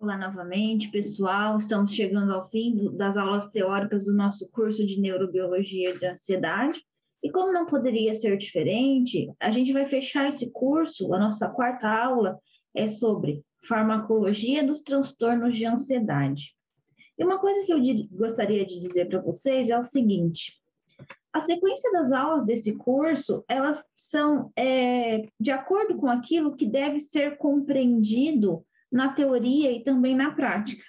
Olá novamente, pessoal. Estamos chegando ao fim do, das aulas teóricas do nosso curso de Neurobiologia de Ansiedade. E como não poderia ser diferente, a gente vai fechar esse curso, a nossa quarta aula é sobre farmacologia dos transtornos de ansiedade. E uma coisa que eu gostaria de dizer para vocês é o seguinte: a sequência das aulas desse curso, elas são é, de acordo com aquilo que deve ser compreendido na teoria e também na prática.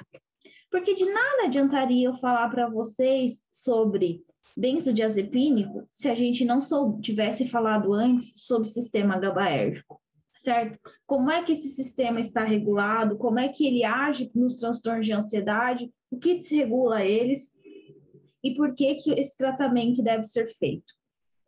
Porque de nada adiantaria eu falar para vocês sobre benzodiazepínico se a gente não sou, tivesse falado antes sobre sistema GABAérgico, certo? Como é que esse sistema está regulado, como é que ele age nos transtornos de ansiedade, o que desregula eles e por que, que esse tratamento deve ser feito,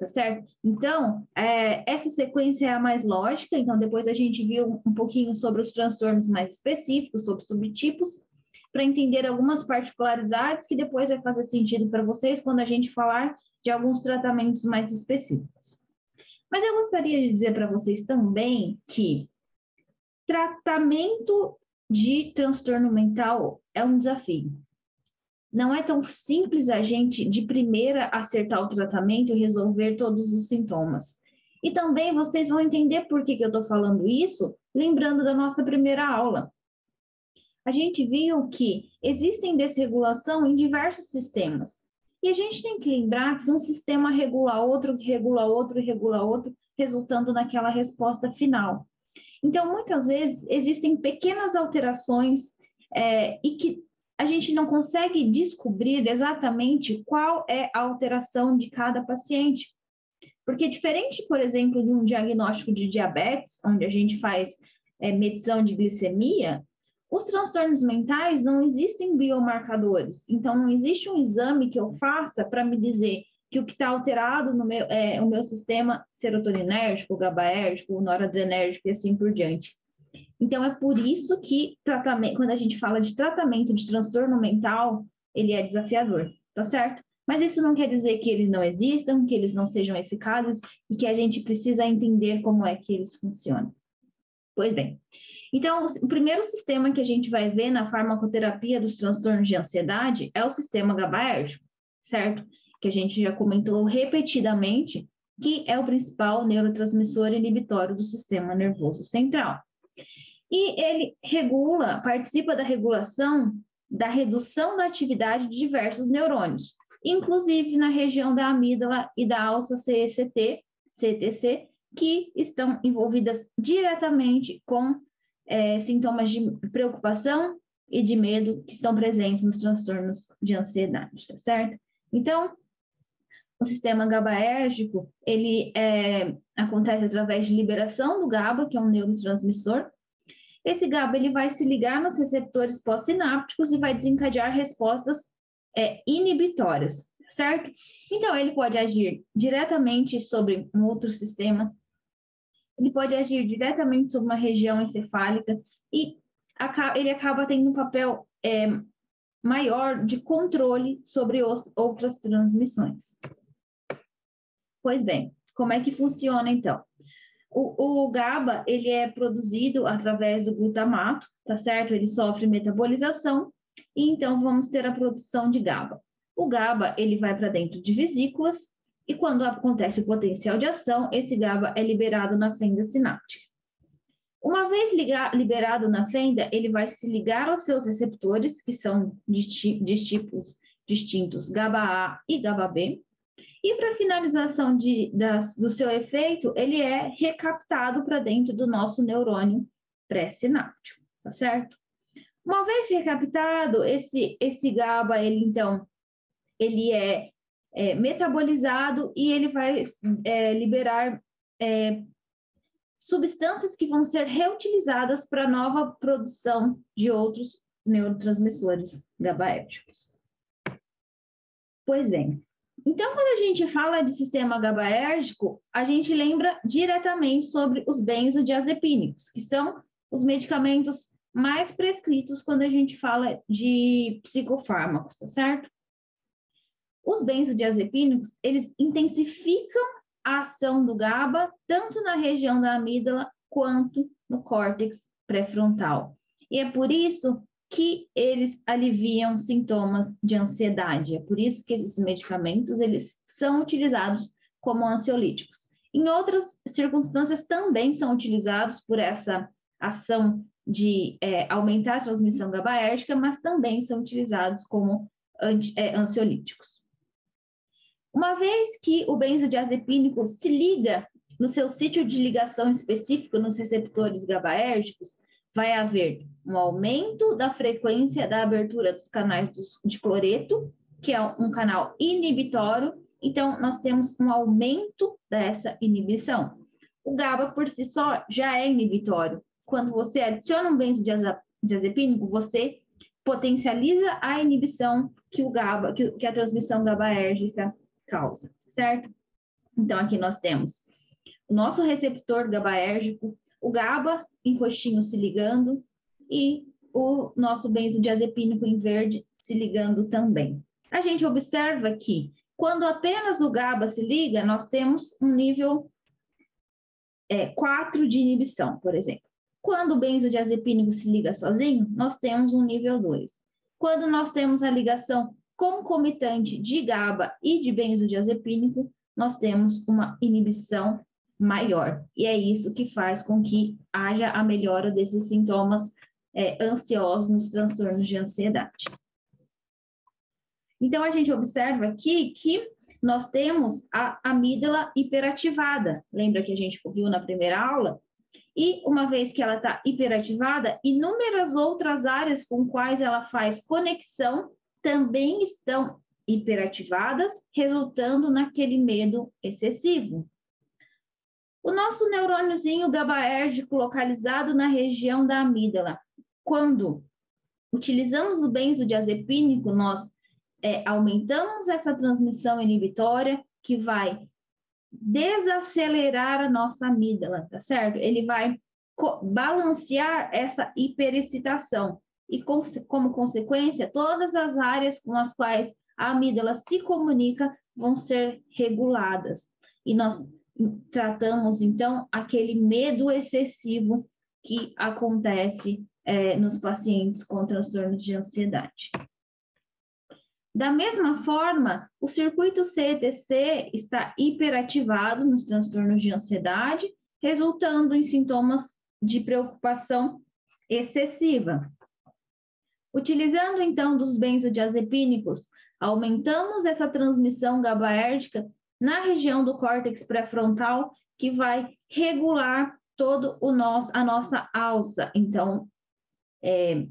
tá certo? Então, é, essa sequência é a mais lógica, então depois a gente viu um pouquinho sobre os transtornos mais específicos, sobre subtipos, para entender algumas particularidades que depois vai fazer sentido para vocês quando a gente falar de alguns tratamentos mais específicos. Mas eu gostaria de dizer para vocês também que tratamento de transtorno mental é um desafio não é tão simples a gente, de primeira, acertar o tratamento e resolver todos os sintomas. E também vocês vão entender por que, que eu estou falando isso, lembrando da nossa primeira aula. A gente viu que existem desregulação em diversos sistemas. E a gente tem que lembrar que um sistema regula outro, que regula outro e regula outro, resultando naquela resposta final. Então, muitas vezes, existem pequenas alterações é, e que a gente não consegue descobrir exatamente qual é a alteração de cada paciente. Porque, diferente, por exemplo, de um diagnóstico de diabetes, onde a gente faz é, medição de glicemia, os transtornos mentais não existem biomarcadores. Então, não existe um exame que eu faça para me dizer que o que está alterado no meu, é, o meu sistema serotoninérgico, GABAérgico, noradrenérgico e assim por diante. Então, é por isso que quando a gente fala de tratamento de transtorno mental, ele é desafiador, tá certo? Mas isso não quer dizer que eles não existam, que eles não sejam eficazes e que a gente precisa entender como é que eles funcionam. Pois bem, então, o primeiro sistema que a gente vai ver na farmacoterapia dos transtornos de ansiedade é o sistema GABAérgico, certo? Que a gente já comentou repetidamente, que é o principal neurotransmissor inibitório do sistema nervoso central. E ele regula, participa da regulação da redução da atividade de diversos neurônios, inclusive na região da amígdala e da alça CECT, CTC, que estão envolvidas diretamente com é, sintomas de preocupação e de medo que estão presentes nos transtornos de ansiedade, tá certo? Então, o sistema GABAérgico, ele é, acontece através de liberação do GABA, que é um neurotransmissor. Esse GABA ele vai se ligar nos receptores pós-sinápticos e vai desencadear respostas é, inibitórias, certo? Então, ele pode agir diretamente sobre um outro sistema, ele pode agir diretamente sobre uma região encefálica e ele acaba tendo um papel é, maior de controle sobre os, outras transmissões. Pois bem, como é que funciona então? O, o, GABA, ele é produzido através do glutamato, tá certo? Ele sofre metabolização e então vamos ter a produção de GABA. O GABA, ele vai para dentro de vesículas e quando acontece o potencial de ação, esse GABA é liberado na fenda sináptica. Uma vez liberado na fenda, ele vai se ligar aos seus receptores, que são de, de tipos distintos GABA-A e GABA-B, e para finalização de, do seu efeito, ele é recaptado para dentro do nosso neurônio pré-sináptico, tá certo? Uma vez recaptado, esse, esse GABA, ele então, ele é, é metabolizado e ele vai é, liberar é, substâncias que vão ser reutilizadas para nova produção de outros neurotransmissores GABAérgicos. Pois bem, então, quando a gente fala de sistema GABAérgico, a gente lembra diretamente sobre os benzodiazepínicos, que são os medicamentos mais prescritos quando a gente fala de psicofármacos, tá certo? Os benzodiazepínicos, eles intensificam a ação do GABA tanto na região da amígdala quanto no córtex pré-frontal. E é por isso que eles aliviam sintomas de ansiedade. É por isso que esses medicamentos eles são utilizados como ansiolíticos. Em outras circunstâncias também são utilizados por essa ação de é, aumentar a transmissão GABAérgica, mas também são utilizados como anti, é, ansiolíticos. Uma vez que o benzodiazepínico se liga no seu sítio de ligação específico nos receptores GABAérgicos, vai haver um aumento da frequência da abertura dos canais dos, de cloreto, que é um canal inibitório, então nós temos um aumento dessa inibição. O GABA por si só já é inibitório. Quando você adiciona um benzodiazepínico, você potencializa a inibição que o GABA, que, que a transmissão GABAérgica causa, certo? Então aqui nós temos o nosso receptor GABAérgico, o GABA em roxinho se ligando e o nosso benzodiazepínico em verde se ligando também. A gente observa que quando apenas o GABA se liga, nós temos um nível é, 4 de inibição, por exemplo. Quando o benzodiazepínico se liga sozinho, nós temos um nível 2. Quando nós temos a ligação concomitante de GABA e de benzodiazepínico, nós temos uma inibição maior. E é isso que faz com que haja a melhora desses sintomas é, ansiosos nos transtornos de ansiedade. Então, a gente observa aqui que nós temos a amígdala hiperativada. Lembra que a gente viu na primeira aula? E uma vez que ela está hiperativada, inúmeras outras áreas com quais ela faz conexão também estão hiperativadas, resultando naquele medo excessivo. O nosso neurôniozinho GABAérgico localizado na região da amígdala, quando utilizamos o benzodiazepínico, nós é, aumentamos essa transmissão inibitória que vai desacelerar a nossa amígdala, tá certo? Ele vai balancear essa hiperexcitação e, com, como consequência, todas as áreas com as quais a amígdala se comunica vão ser reguladas. E nós tratamos, então, aquele medo excessivo que acontece é, nos pacientes com transtornos de ansiedade. Da mesma forma, o circuito CETC está hiperativado nos transtornos de ansiedade, resultando em sintomas de preocupação excessiva. Utilizando então dos benzodiazepínicos, aumentamos essa transmissão GABAérgica na região do córtex pré-frontal, que vai regular todo o nosso, a nossa alça. Então, é,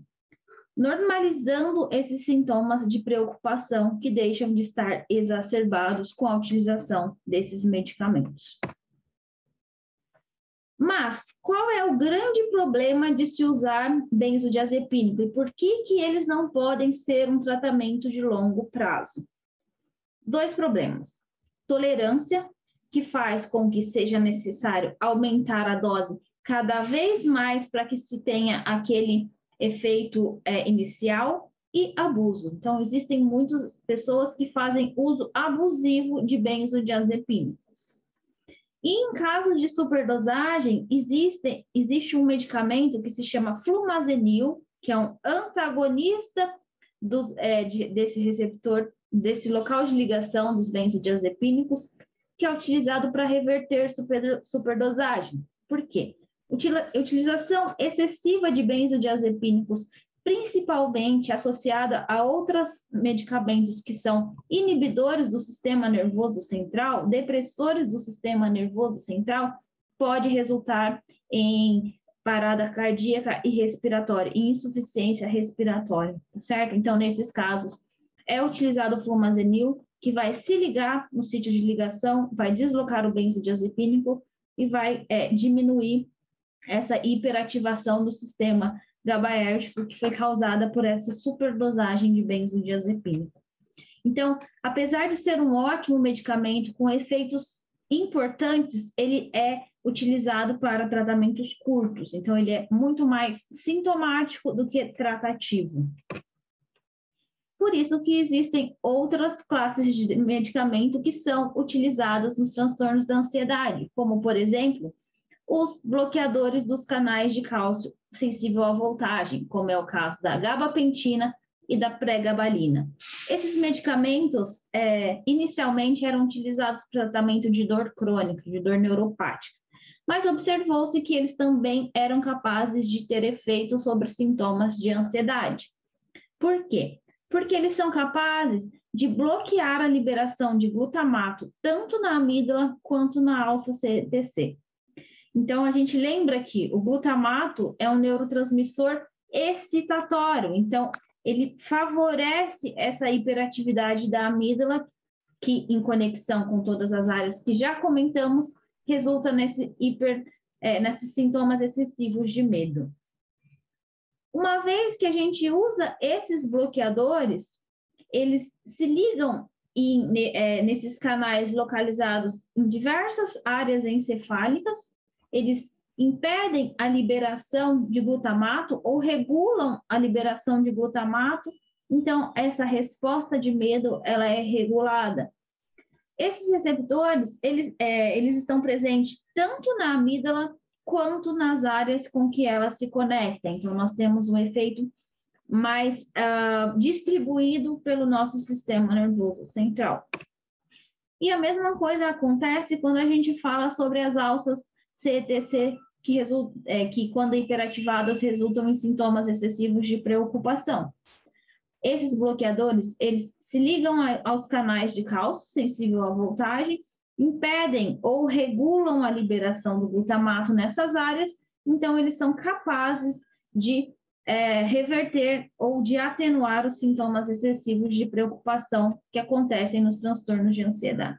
normalizando esses sintomas de preocupação que deixam de estar exacerbados com a utilização desses medicamentos. Mas qual é o grande problema de se usar benzodiazepínico e por que que eles não podem ser um tratamento de longo prazo? Dois problemas tolerância, que faz com que seja necessário aumentar a dose cada vez mais para que se tenha aquele efeito é, inicial e abuso. Então, existem muitas pessoas que fazem uso abusivo de benzodiazepínicos. E em caso de superdosagem, existe, existe um medicamento que se chama flumazenil, que é um antagonista dos, é, de, desse receptor desse local de ligação dos benzodiazepínicos, que é utilizado para reverter super, superdosagem. Por quê? Utilização excessiva de benzodiazepínicos, principalmente associada a outros medicamentos que são inibidores do sistema nervoso central, depressores do sistema nervoso central, pode resultar em parada cardíaca e respiratória, insuficiência respiratória, tá certo? Então, nesses casos, é utilizado o flumazenil, que vai se ligar no sítio de ligação, vai deslocar o benzodiazepínico e vai é, diminuir essa hiperativação do sistema GABAérgico que foi causada por essa superdosagem de benzodiazepínico. Então, apesar de ser um ótimo medicamento com efeitos importantes, ele é utilizado para tratamentos curtos. Então, ele é muito mais sintomático do que tratativo. Por isso que existem outras classes de medicamento que são utilizadas nos transtornos da ansiedade, como, por exemplo, os bloqueadores dos canais de cálcio sensível à voltagem, como é o caso da gabapentina e da pregabalina. Esses medicamentos, é, inicialmente, eram utilizados para tratamento de dor crônica, de dor neuropática, mas observou-se que eles também eram capazes de ter efeito sobre sintomas de ansiedade. Por quê? Porque eles são capazes de bloquear a liberação de glutamato tanto na amígdala quanto na alça CTC. Então, a gente lembra que o glutamato é um neurotransmissor excitatório, então, ele favorece essa hiperatividade da amígdala, que, em conexão com todas as áreas que já comentamos, resulta nesse hiper, é, nesses sintomas excessivos de medo. Uma vez que a gente usa esses bloqueadores, eles se ligam é, nesses canais localizados em diversas áreas encefálicas, eles impedem a liberação de glutamato ou regulam a liberação de glutamato, então essa resposta de medo ela é regulada. Esses receptores eles, é, eles estão presentes tanto na amígdala quanto nas áreas com que ela se conecta. Então nós temos um efeito mais uh, distribuído pelo nosso sistema nervoso central. E a mesma coisa acontece quando a gente fala sobre as alças CTC, que, result, é, que quando hiperativadas resultam em sintomas excessivos de preocupação. Esses bloqueadores, eles se ligam a, aos canais de cálcio sensível à voltagem, impedem ou regulam a liberação do glutamato nessas áreas, então eles são capazes de é, reverter ou de atenuar os sintomas excessivos de preocupação que acontecem nos transtornos de ansiedade.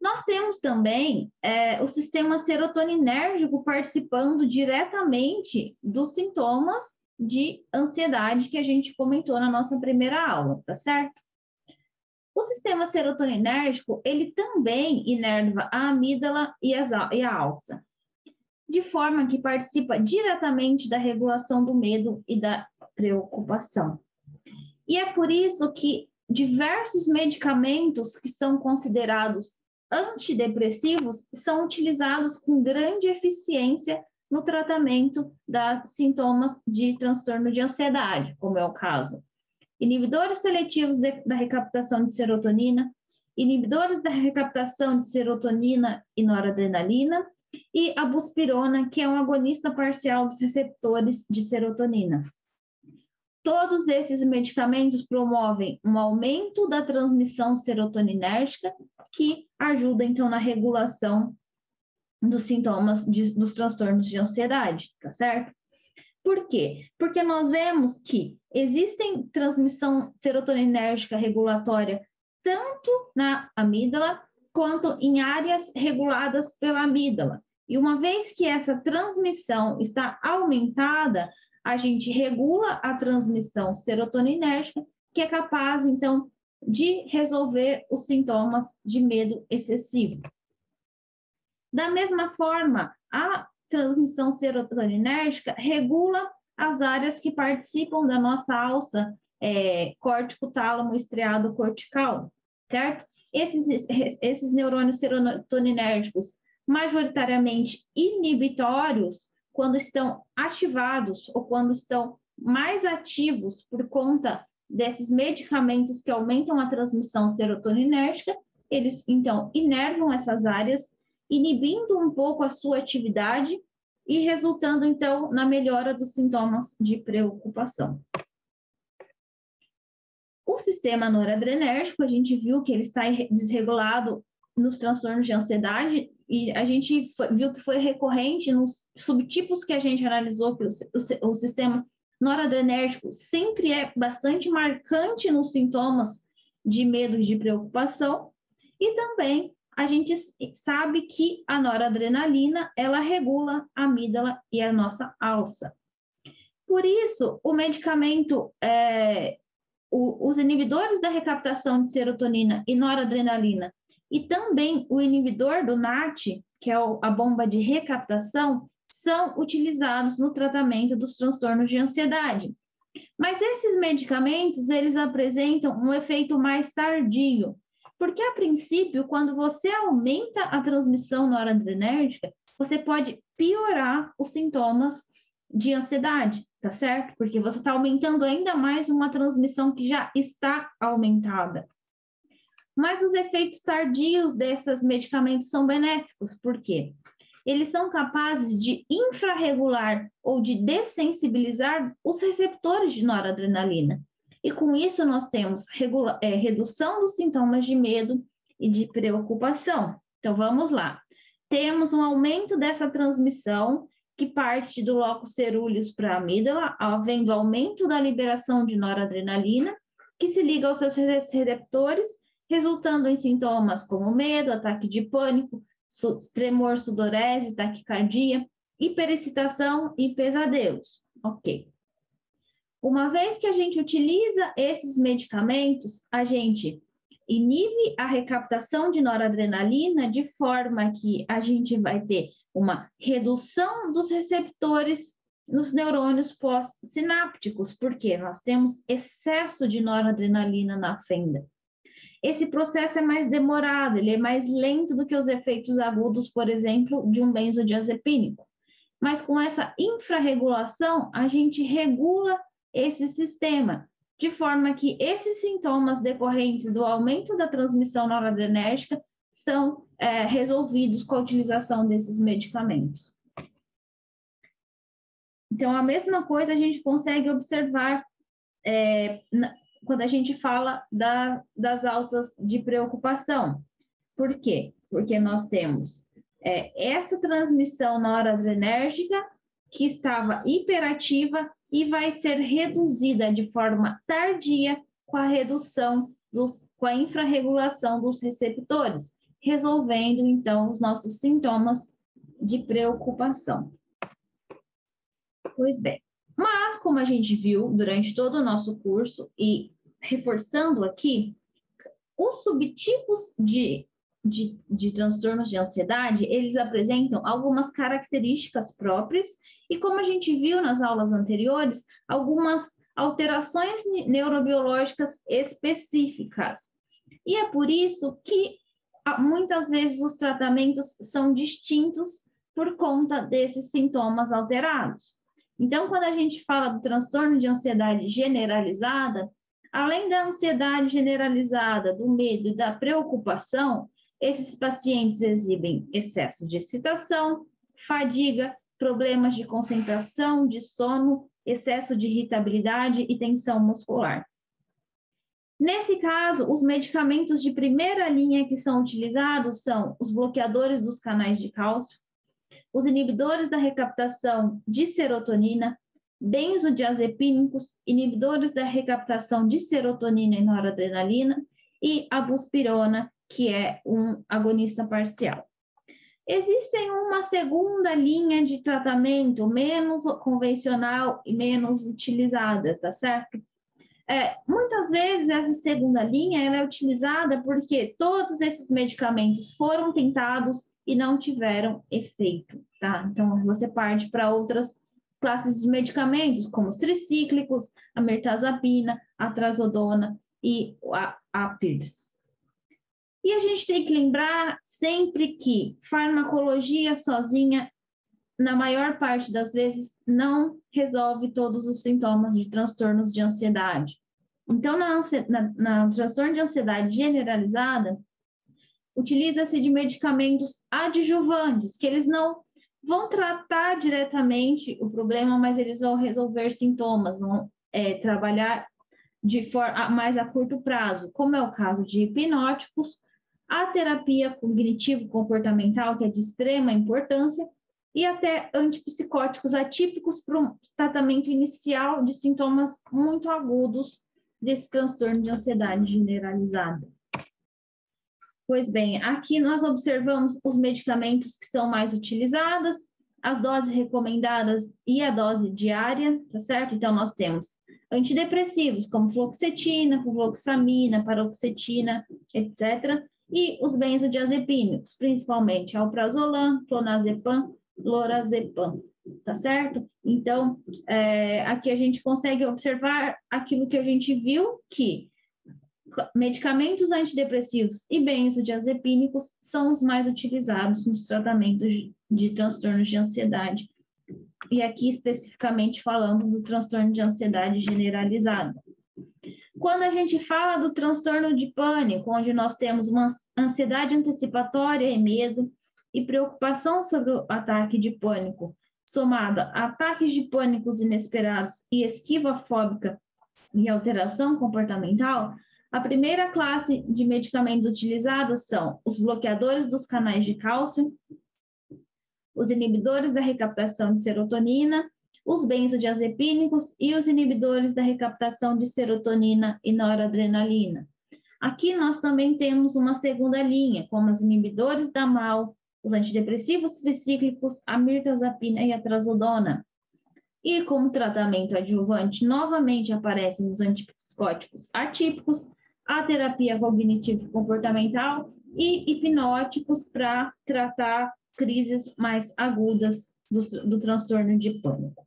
Nós temos também é, o sistema serotoninérgico participando diretamente dos sintomas de ansiedade que a gente comentou na nossa primeira aula, tá certo? O sistema serotoninérgico, ele também inerva a amígdala e, e a alça de forma que participa diretamente da regulação do medo e da preocupação. E é por isso que diversos medicamentos que são considerados antidepressivos são utilizados com grande eficiência no tratamento dos sintomas de transtorno de ansiedade, como é o caso. Inibidores seletivos de, da recaptação de serotonina, inibidores da recaptação de serotonina e noradrenalina, e a buspirona, que é um agonista parcial dos receptores de serotonina. Todos esses medicamentos promovem um aumento da transmissão serotoninérgica, que ajuda, então, na regulação dos sintomas de, dos transtornos de ansiedade, tá certo? Por quê? Porque nós vemos que existem transmissão serotoninérgica regulatória tanto na amígdala quanto em áreas reguladas pela amígdala. E uma vez que essa transmissão está aumentada, a gente regula a transmissão serotoninérgica, que é capaz, então, de resolver os sintomas de medo excessivo. Da mesma forma, a transmissão serotoninérgica regula as áreas que participam da nossa alça é, córtico-tálamo estriado cortical, certo? Esses, esses neurônios serotoninérgicos majoritariamente inibitórios quando estão ativados ou quando estão mais ativos por conta desses medicamentos que aumentam a transmissão serotoninérgica, eles então inervam essas áreas, inibindo um pouco a sua atividade e resultando então na melhora dos sintomas de preocupação. O sistema noradrenérgico, a gente viu que ele está desregulado nos transtornos de ansiedade e a gente viu que foi recorrente nos subtipos que a gente analisou, que o, o, o sistema noradrenérgico sempre é bastante marcante nos sintomas de medo e de preocupação, e também a gente sabe que a noradrenalina, ela regula a amígdala e a nossa alça. Por isso, o medicamento, é, o, os inibidores da recaptação de serotonina e noradrenalina e também o inibidor do NAT, que é a bomba de recaptação, são utilizados no tratamento dos transtornos de ansiedade. Mas esses medicamentos, eles apresentam um efeito mais tardio, Porque, a princípio, quando você aumenta a transmissão noradrenérgica, você pode piorar os sintomas de ansiedade, tá certo? Porque você está aumentando ainda mais uma transmissão que já está aumentada. Mas os efeitos tardios desses medicamentos são benéficos, por quê? Eles são capazes de infrarregular ou de dessensibilizar os receptores de noradrenalina. E com isso nós temos é, redução dos sintomas de medo e de preocupação. Então vamos lá. Temos um aumento dessa transmissão que parte do locus cerúleus para a amígdala, havendo aumento da liberação de noradrenalina, que se liga aos seus receptores, resultando em sintomas como medo, ataque de pânico, tremor, sudorese, taquicardia, hiperexcitação e pesadelos. Ok. Uma vez que a gente utiliza esses medicamentos, a gente inibe a recaptação de noradrenalina de forma que a gente vai ter uma redução dos receptores nos neurônios pós-sinápticos, porque nós temos excesso de noradrenalina na fenda. Esse processo é mais demorado, ele é mais lento do que os efeitos agudos, por exemplo, de um benzodiazepínico. Mas com essa infrarregulação, a gente regula esse sistema de forma que esses sintomas decorrentes do aumento da transmissão noradrenérgica são é, resolvidos com a utilização desses medicamentos. Então, a mesma coisa a gente consegue observar é, na, quando a gente fala da, das alças de preocupação. Por quê? Porque nós temos é, essa transmissão noradrenérgica que estava hiperativa e vai ser reduzida de forma tardia com a redução dos, com a infrarregulação dos receptores, resolvendo então os nossos sintomas de preocupação. Pois bem, mas como a gente viu durante todo o nosso curso e reforçando aqui, os subtipos de de, de transtornos de ansiedade, eles apresentam algumas características próprias e, como a gente viu nas aulas anteriores, algumas alterações neurobiológicas específicas. E é por isso que muitas vezes os tratamentos são distintos por conta desses sintomas alterados. Então, quando a gente fala do transtorno de ansiedade generalizada, além da ansiedade generalizada, do medo e da preocupação, esses pacientes exibem excesso de excitação, fadiga, problemas de concentração, de sono, excesso de irritabilidade e tensão muscular. Nesse caso, os medicamentos de primeira linha que são utilizados são os bloqueadores dos canais de cálcio, os inibidores da recaptação de serotonina, benzodiazepínicos, inibidores da recaptação de serotonina e noradrenalina e a buspirona, que é um agonista parcial. Existe uma segunda linha de tratamento menos convencional e menos utilizada, tá certo? É, muitas vezes essa segunda linha ela é utilizada porque todos esses medicamentos foram tentados e não tiveram efeito, tá? Então você parte para outras classes de medicamentos, como os tricíclicos, a mirtazapina, a trazodona e a, a PIRS. E a gente tem que lembrar sempre que farmacologia sozinha, na maior parte das vezes, não resolve todos os sintomas de transtornos de ansiedade. Então, na, na, na transtorno de ansiedade generalizada, utiliza-se de medicamentos adjuvantes, que eles não vão tratar diretamente o problema, mas eles vão resolver sintomas, vão é, trabalhar de forma mais a curto prazo, como é o caso de hipnóticos a terapia cognitivo-comportamental, que é de extrema importância, e até antipsicóticos atípicos para um tratamento inicial de sintomas muito agudos desse transtorno de ansiedade generalizada. Pois bem, aqui nós observamos os medicamentos que são mais utilizados, as doses recomendadas e a dose diária, tá certo? Então, nós temos antidepressivos, como fluoxetina, fluoxamina, paroxetina, etc e os benzodiazepínicos, principalmente alprazolam, clonazepam, lorazepam, tá certo? Então, é, aqui a gente consegue observar aquilo que a gente viu, que medicamentos antidepressivos e benzodiazepínicos são os mais utilizados nos tratamentos de, transtornos de ansiedade. E aqui especificamente falando do transtorno de ansiedade generalizada. Quando a gente fala do transtorno de pânico, onde nós temos uma ansiedade antecipatória e medo e preocupação sobre o ataque de pânico, somada a ataques de pânicos inesperados e esquiva fóbica e alteração comportamental, a primeira classe de medicamentos utilizados são os bloqueadores dos canais de cálcio, os inibidores da recaptação de serotonina, os benzodiazepínicos e os inibidores da recaptação de serotonina e noradrenalina. Aqui nós também temos uma segunda linha, como os inibidores da MAL, os antidepressivos tricíclicos, a mirtazapina e a trazodona. E como tratamento adjuvante, novamente aparecem os antipsicóticos atípicos, a terapia cognitivo-comportamental e hipnóticos para tratar crises mais agudas do, do transtorno de pânico.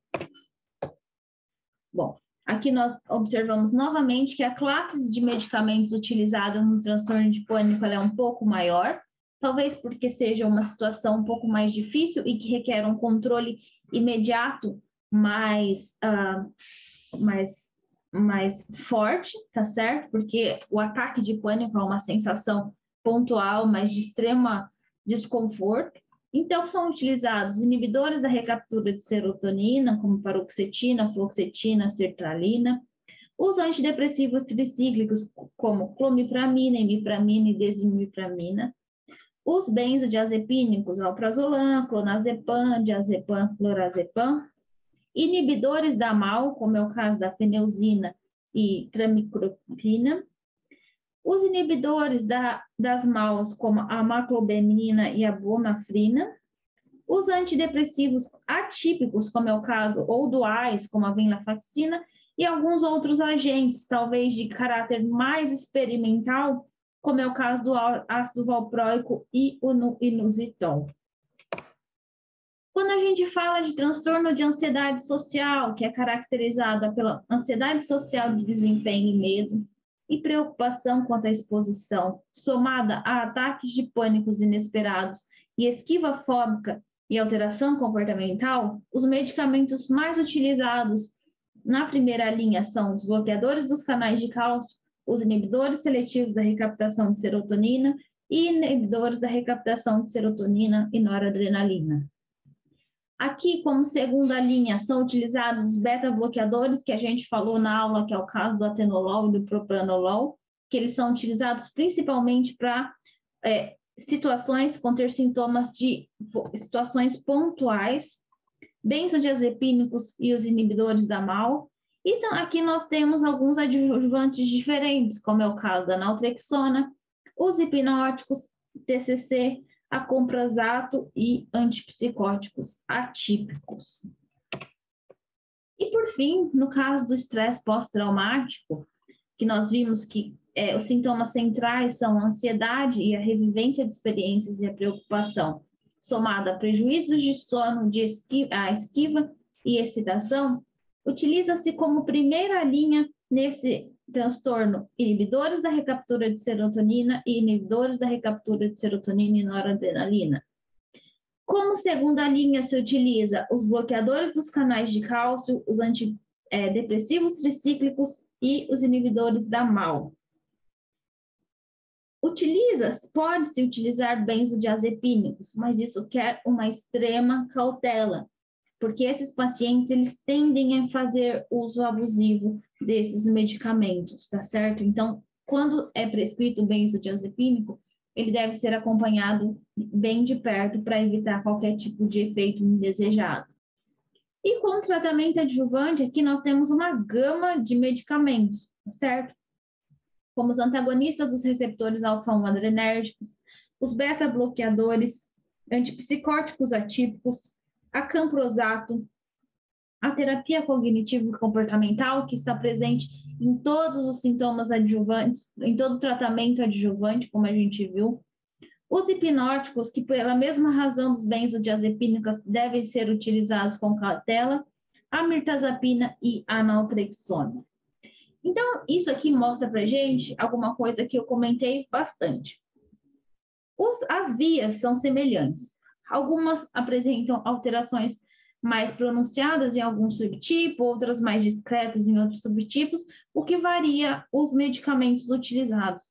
Bom, aqui nós observamos novamente que a classe de medicamentos utilizada no transtorno de pânico é um pouco maior, talvez porque seja uma situação um pouco mais difícil e que requer um controle imediato mais, uh, mais, mais forte, tá certo? Porque o ataque de pânico é uma sensação pontual, mas de extrema desconforto. Então, são utilizados inibidores da recaptura de serotonina, como paroxetina, fluoxetina, sertralina, os antidepressivos tricíclicos, como clomipramina, imipramina e desimipramina, os benzodiazepínicos, alprazolam, clonazepam, diazepam, clorazepam, inibidores da MAL, como é o caso da feneuzina e tramicropina, os inibidores da, das MALs, como a maclobemina e a bonafrina, os antidepressivos atípicos, como é o caso, ou duais, como a venlafaxina, e alguns outros agentes, talvez de caráter mais experimental, como é o caso do ácido valproico e o inositol. Quando a gente fala de transtorno de ansiedade social, que é caracterizada pela ansiedade social de desempenho e medo, e preocupação quanto à exposição, somada a ataques de pânicos inesperados e esquiva fóbica e alteração comportamental, os medicamentos mais utilizados na primeira linha são os bloqueadores dos canais de cálcio, os inibidores seletivos da recaptação de serotonina e inibidores da recaptação de serotonina e noradrenalina. Aqui, como segunda linha, são utilizados os beta-bloqueadores, que a gente falou na aula, que é o caso do atenolol e do propranolol, que eles são utilizados principalmente para é, situações com ter sintomas de situações pontuais, benzodiazepínicos e os inibidores da MAL, então, aqui nós temos alguns adjuvantes diferentes, como é o caso da naltrexona, os hipnóticos, TCC, a comprasato e antipsicóticos atípicos. E por fim, no caso do estresse pós-traumático, que nós vimos que é, os sintomas centrais são a ansiedade e a revivência de experiências e a preocupação, somada a prejuízos de sono, de esquiva, a esquiva e excitação, utiliza-se como primeira linha nesse transtorno inibidores da recaptura de serotonina e inibidores da recaptura de serotonina e noradrenalina. Como segunda linha se utiliza os bloqueadores dos canais de cálcio, os antidepressivos tricíclicos e os inibidores da MAL. Utiliza, pode-se utilizar benzodiazepínicos, mas isso quer uma extrema cautela, porque esses pacientes eles tendem a fazer uso abusivo desses medicamentos, tá certo? Então, quando é prescrito benzodiazepínico, ele deve ser acompanhado bem de perto para evitar qualquer tipo de efeito indesejado. E com o tratamento adjuvante, aqui nós temos uma gama de medicamentos, tá certo? Como os antagonistas dos receptores alfa-1 adrenérgicos, os beta-bloqueadores, antipsicóticos atípicos, a camprosato, a terapia cognitivo-comportamental, que está presente em todos os sintomas adjuvantes, em todo tratamento adjuvante, como a gente viu. Os hipnóticos, que pela mesma razão dos benzodiazepínicos devem ser utilizados com cautela, a mirtazapina e a naltrexona. Então, isso aqui mostra para gente alguma coisa que eu comentei bastante. Os, as vias são semelhantes. Algumas apresentam alterações mais pronunciadas em algum subtipo, outras mais discretas em outros subtipos, o que varia os medicamentos utilizados.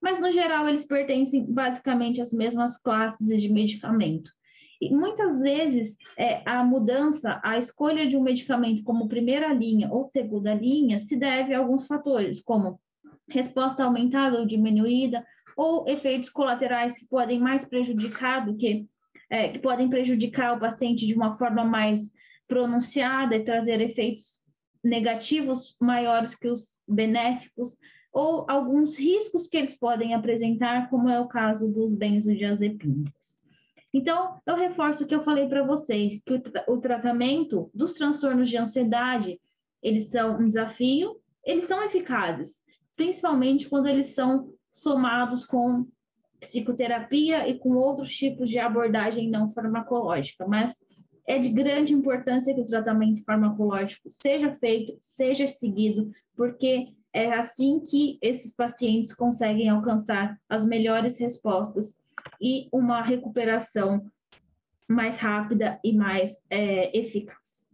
Mas, no geral, eles pertencem basicamente às mesmas classes de medicamento. E muitas vezes é, a mudança, a escolha de um medicamento como primeira linha ou segunda linha se deve a alguns fatores, como resposta aumentada ou diminuída, ou efeitos colaterais que podem mais prejudicar do que é, que podem prejudicar o paciente de uma forma mais pronunciada e trazer efeitos negativos maiores que os benéficos, ou alguns riscos que eles podem apresentar, como é o caso dos benzodiazepínicos. Então, eu reforço o que eu falei para vocês, que o, tra o tratamento dos transtornos de ansiedade, eles são um desafio, eles são eficazes, principalmente quando eles são somados com psicoterapia e com outros tipos de abordagem não farmacológica, mas é de grande importância que o tratamento farmacológico seja feito, seja seguido, porque é assim que esses pacientes conseguem alcançar as melhores respostas e uma recuperação mais rápida e mais é, eficaz.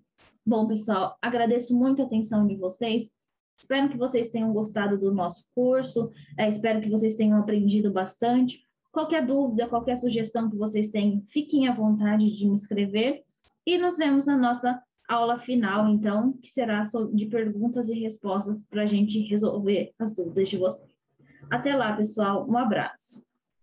Bom, pessoal, agradeço muito a atenção de vocês. Espero que vocês tenham gostado do nosso curso, é, espero que vocês tenham aprendido bastante. Qualquer dúvida, qualquer sugestão que vocês tenham, fiquem à vontade de me escrever. E nos vemos na nossa aula final, então, que será de perguntas e respostas para a gente resolver as dúvidas de vocês. Até lá, pessoal. Um abraço.